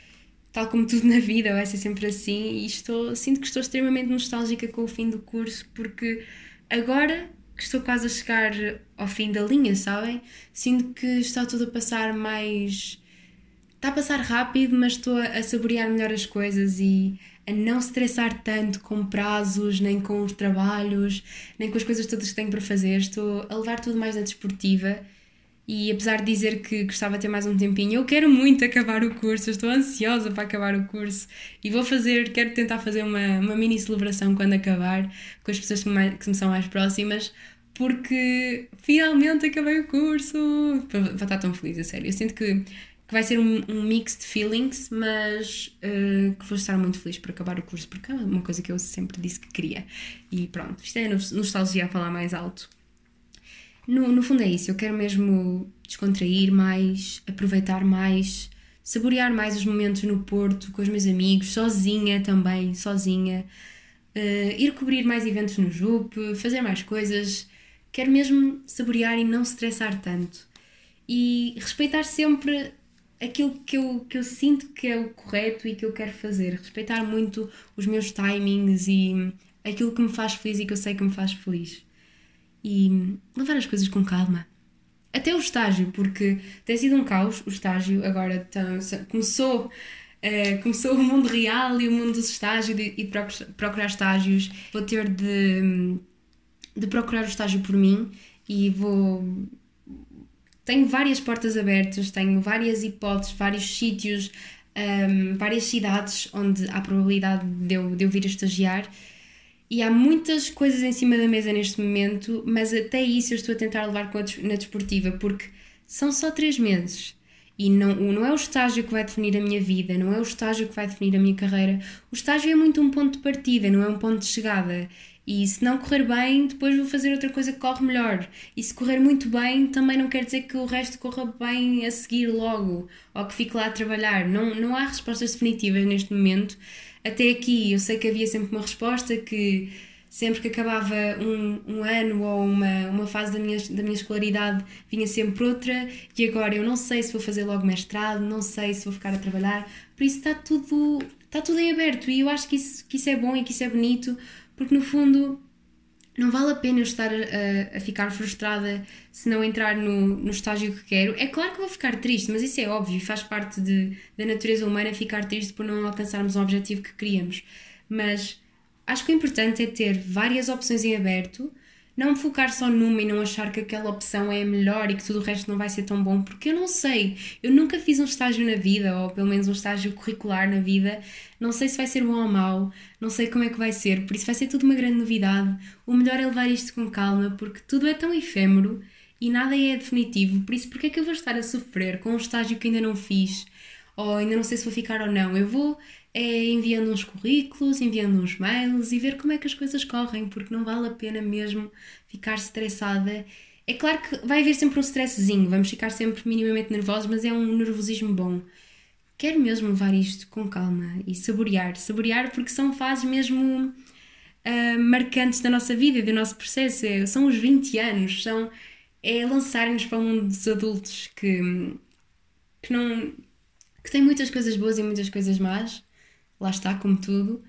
[SPEAKER 1] tal como tudo na vida, vai ser sempre assim. E estou, sinto que estou extremamente nostálgica com o fim do curso, porque agora que estou quase a chegar ao fim da linha, sabem? Sinto que está tudo a passar mais. Está a passar rápido, mas estou a saborear melhor as coisas e a não estressar tanto com prazos, nem com os trabalhos, nem com as coisas todas que tenho para fazer. Estou a levar tudo mais na desportiva e apesar de dizer que gostava de ter mais um tempinho, eu quero muito acabar o curso, estou ansiosa para acabar o curso e vou fazer, quero tentar fazer uma, uma mini celebração quando acabar com as pessoas que que me são mais próximas, porque finalmente acabei o curso. Vou estar tão feliz, a sério. Eu sinto que, que vai ser um, um mix de feelings, mas uh, que vou estar muito feliz por acabar o curso, porque é uma coisa que eu sempre disse que queria. E pronto, isto é nostalgia a falar mais alto. No, no fundo é isso, eu quero mesmo descontrair mais, aproveitar mais, saborear mais os momentos no Porto, com os meus amigos, sozinha também, sozinha, uh, ir cobrir mais eventos no JUP, fazer mais coisas. Quero mesmo saborear e não se estressar tanto. E respeitar sempre aquilo que eu, que eu sinto que é o correto e que eu quero fazer. Respeitar muito os meus timings e aquilo que me faz feliz e que eu sei que me faz feliz e levar as coisas com calma. Até o estágio, porque tem sido um caos o estágio, agora começou, uh, começou o mundo real e o mundo dos estágios e de procurar estágios. Vou ter de, de procurar o estágio por mim e vou. Tenho várias portas abertas, tenho várias hipóteses, vários sítios, um, ehm, várias cidades onde há probabilidade de eu, de eu vir a estagiar e há muitas coisas em cima da mesa neste momento, mas até isso eu estou a tentar levar na desportiva, porque são só três meses. E não, não é o estágio que vai definir a minha vida, não é o estágio que vai definir a minha carreira. O estágio é muito um ponto de partida, não é um ponto de chegada. E se não correr bem, depois vou fazer outra coisa que corre melhor. E se correr muito bem, também não quer dizer que o resto corra bem a seguir logo, ou que fique lá a trabalhar. Não, não há respostas definitivas neste momento até aqui eu sei que havia sempre uma resposta que sempre que acabava um, um ano ou uma, uma fase da minha, da minha escolaridade vinha sempre outra. E agora eu não sei se vou fazer logo mestrado, não sei se vou ficar a trabalhar, por isso está tudo, está tudo em aberto. E eu acho que isso, que isso é bom e que isso é bonito porque no fundo não vale a pena eu estar a, a, ficar frustrada se não entrar no, no estágio que quero. É claro que vou ficar triste, mas isso é óbvio, faz parte de, da natureza humana ficar triste por não alcançarmos o objetivo que queríamos. Mas acho que o importante é ter várias opções em aberto não me focar só numa e não achar que aquela opção é a melhor e que tudo o resto não vai ser tão bom, porque eu não sei. Eu nunca fiz um estágio na vida, ou pelo menos um estágio curricular na vida. Não sei se vai ser bom ou mau, não sei como é que vai ser, por isso vai ser tudo uma grande novidade. O melhor é levar isto com calma, porque tudo é tão efêmero e nada é definitivo, por isso, porque é que eu vou estar a sofrer com um estágio que ainda não fiz? Ou ainda não sei se vou ficar ou não? Eu vou é enviando uns currículos, enviando uns mails e ver como é que as coisas correm, porque não vale a pena mesmo ficar estressada. É claro que vai haver sempre um stresszinho, vamos ficar sempre minimamente nervosos, mas é um nervosismo bom. Quero mesmo levar isto com calma e saborear. Saborear porque são fases mesmo uh, marcantes da nossa vida, do nosso processo. É, são os 20 anos, são, é lançar-nos para o mundo dos adultos que, que não. que tem muitas coisas boas e muitas coisas más lá está, como tudo.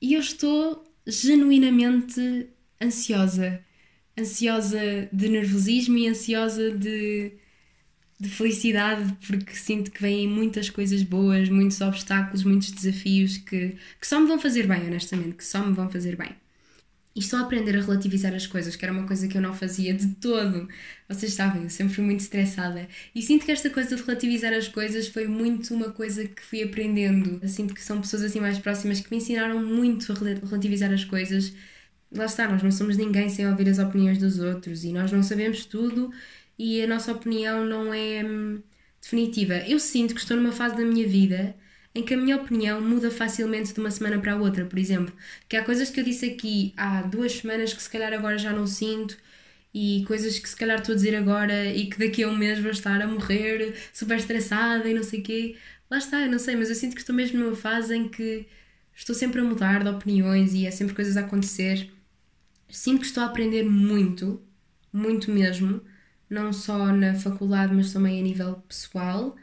[SPEAKER 1] E eu estou genuinamente ansiosa. Ansiosa de nervosismo e ansiosa de, de felicidade, porque sinto que vêm muitas coisas boas, muitos obstáculos, muitos desafios que, que só me vão fazer bem, honestamente, que só me vão fazer bem. E só aprender a relativizar as coisas, que era uma coisa que eu não fazia de todo. Vocês sabem, eu sempre fui muito estressada. E sinto que esta coisa de relativizar as coisas foi muito uma coisa que fui aprendendo. Sinto que são pessoas assim mais próximas que me ensinaram muito a relativizar as coisas. Lá está, nós não somos ninguém sem ouvir as opiniões dos outros e nós não sabemos tudo e a nossa opinião não é hum, definitiva. Eu sinto que estou numa fase da minha vida em que a minha opinião muda facilmente de uma semana para a outra, por exemplo. Que há coisas que eu disse aqui há duas semanas que se calhar agora já não sinto, e coisas que se calhar estou a dizer agora e que daqui a um mês vou estar a morrer, super estressada e não sei o quê. Lá está, eu não sei, mas eu sinto que estou mesmo numa fase em que estou sempre a mudar de opiniões e há sempre coisas a acontecer. Sinto que estou a aprender muito, muito mesmo, não só na faculdade, mas também a nível pessoal.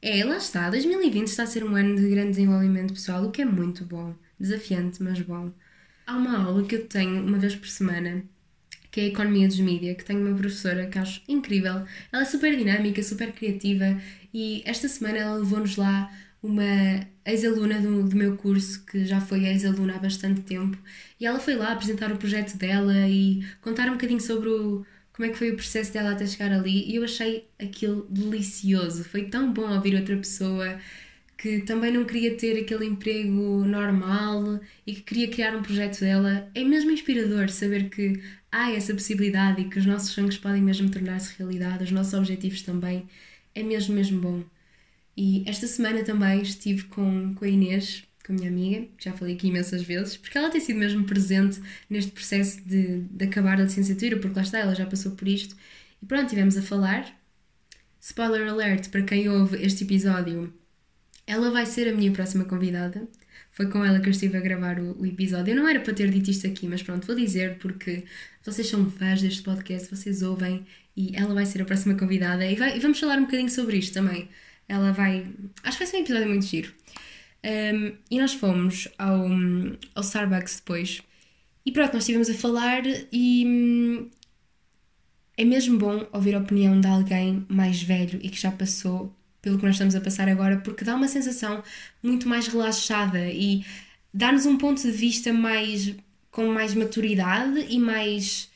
[SPEAKER 1] É, lá está. 2020 está a ser um ano de grande desenvolvimento pessoal, o que é muito bom. Desafiante, mas bom. Há uma aula que eu tenho uma vez por semana, que é a Economia dos Mídia, que tenho uma professora que acho incrível. Ela é super dinâmica, super criativa e esta semana ela levou-nos lá uma ex-aluna do, do meu curso, que já foi ex-aluna há bastante tempo, e ela foi lá apresentar o projeto dela e contar um bocadinho sobre o como é que foi o processo dela até chegar ali e eu achei aquilo delicioso. Foi tão bom ouvir outra pessoa que também não queria ter aquele emprego normal e que queria criar um projeto dela. É mesmo inspirador saber que há essa possibilidade e que os nossos sonhos podem mesmo tornar-se realidade, os nossos objetivos também. É mesmo, mesmo bom. E esta semana também estive com, com a Inês, com a minha amiga, já falei aqui imensas vezes, porque ela tem sido mesmo presente neste processo de, de acabar a licenciatura, porque lá está, ela já passou por isto. E pronto, estivemos a falar. Spoiler alert para quem ouve este episódio, ela vai ser a minha próxima convidada. Foi com ela que eu estive a gravar o, o, episódio. Eu não era para ter dito isto aqui, mas pronto, vou dizer porque vocês são fãs deste podcast, vocês ouvem e ela vai ser a próxima convidada e, vai, e vamos falar um bocadinho sobre isto também. Ela vai. Acho que vai ser um episódio muito giro. Um, e nós fomos ao, ao Starbucks depois. E pronto, nós estivemos a falar e hum, é mesmo bom ouvir a opinião de alguém mais velho e que já passou pelo que nós estamos a passar agora, porque dá uma sensação muito mais relaxada e dá-nos um ponto de vista mais com mais maturidade e mais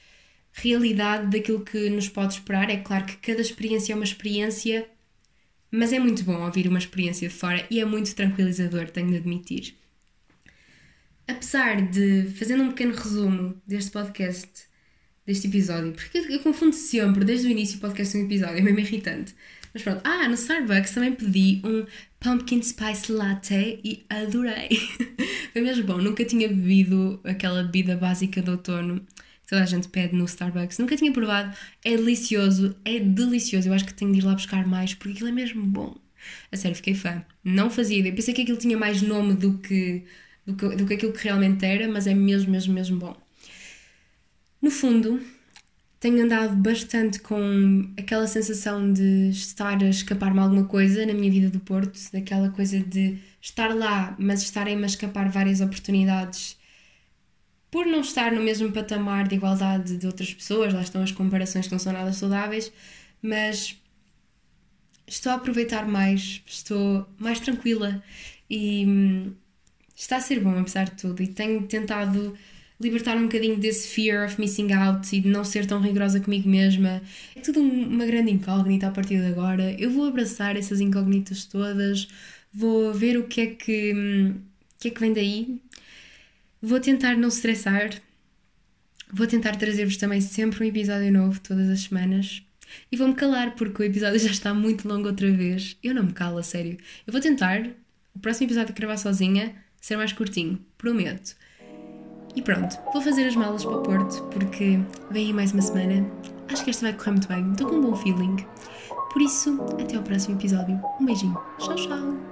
[SPEAKER 1] realidade daquilo que nos pode esperar. É claro que cada experiência é uma experiência mas é muito bom ouvir uma experiência de fora e é muito tranquilizador, tenho de admitir. Apesar de, fazendo um pequeno resumo deste podcast, deste episódio, porque eu, eu confundo sempre, desde o início, o podcast e um episódio, é mesmo irritante. Mas pronto, ah, no Starbucks também pedi um Pumpkin Spice Latte e adorei. [LAUGHS] Foi mesmo bom, nunca tinha bebido aquela bebida básica de outono toda a gente pede no Starbucks. Nunca tinha provado, é delicioso, é delicioso. Eu acho que tenho de ir lá buscar mais porque aquilo é mesmo bom. A sério, fiquei fã. Não fazia ideia. Pensei que aquilo tinha mais nome do que, do que, do que aquilo que realmente era, mas é mesmo, mesmo, mesmo bom. No fundo, tenho andado bastante com aquela sensação de estar a escapar-me alguma coisa na minha vida do Porto, daquela coisa de estar lá, mas estarem-me a escapar várias oportunidades por não estar no mesmo patamar de igualdade de outras pessoas, lá estão as comparações que não são nada saudáveis, mas estou a aproveitar mais, estou mais tranquila e hum, está a ser bom apesar de tudo e tenho tentado libertar um bocadinho desse fear of missing out e de não ser tão rigorosa comigo mesma. É tudo uma grande incógnita a partir de agora. Eu vou abraçar essas incógnitas todas, vou ver o que é que, hum, que, é que vem daí Vou tentar não estressar. Vou tentar trazer-vos também sempre um episódio novo todas as semanas. E vou-me calar porque o episódio já está muito longo outra vez. Eu não me calo, a sério. Eu vou tentar o próximo episódio que gravar sozinha ser mais curtinho, prometo. E pronto, vou fazer as malas para o Porto porque vem aí mais uma semana. Acho que esta vai correr muito bem, estou com um bom feeling. Por isso, até ao próximo episódio. Um beijinho. Tchau, tchau.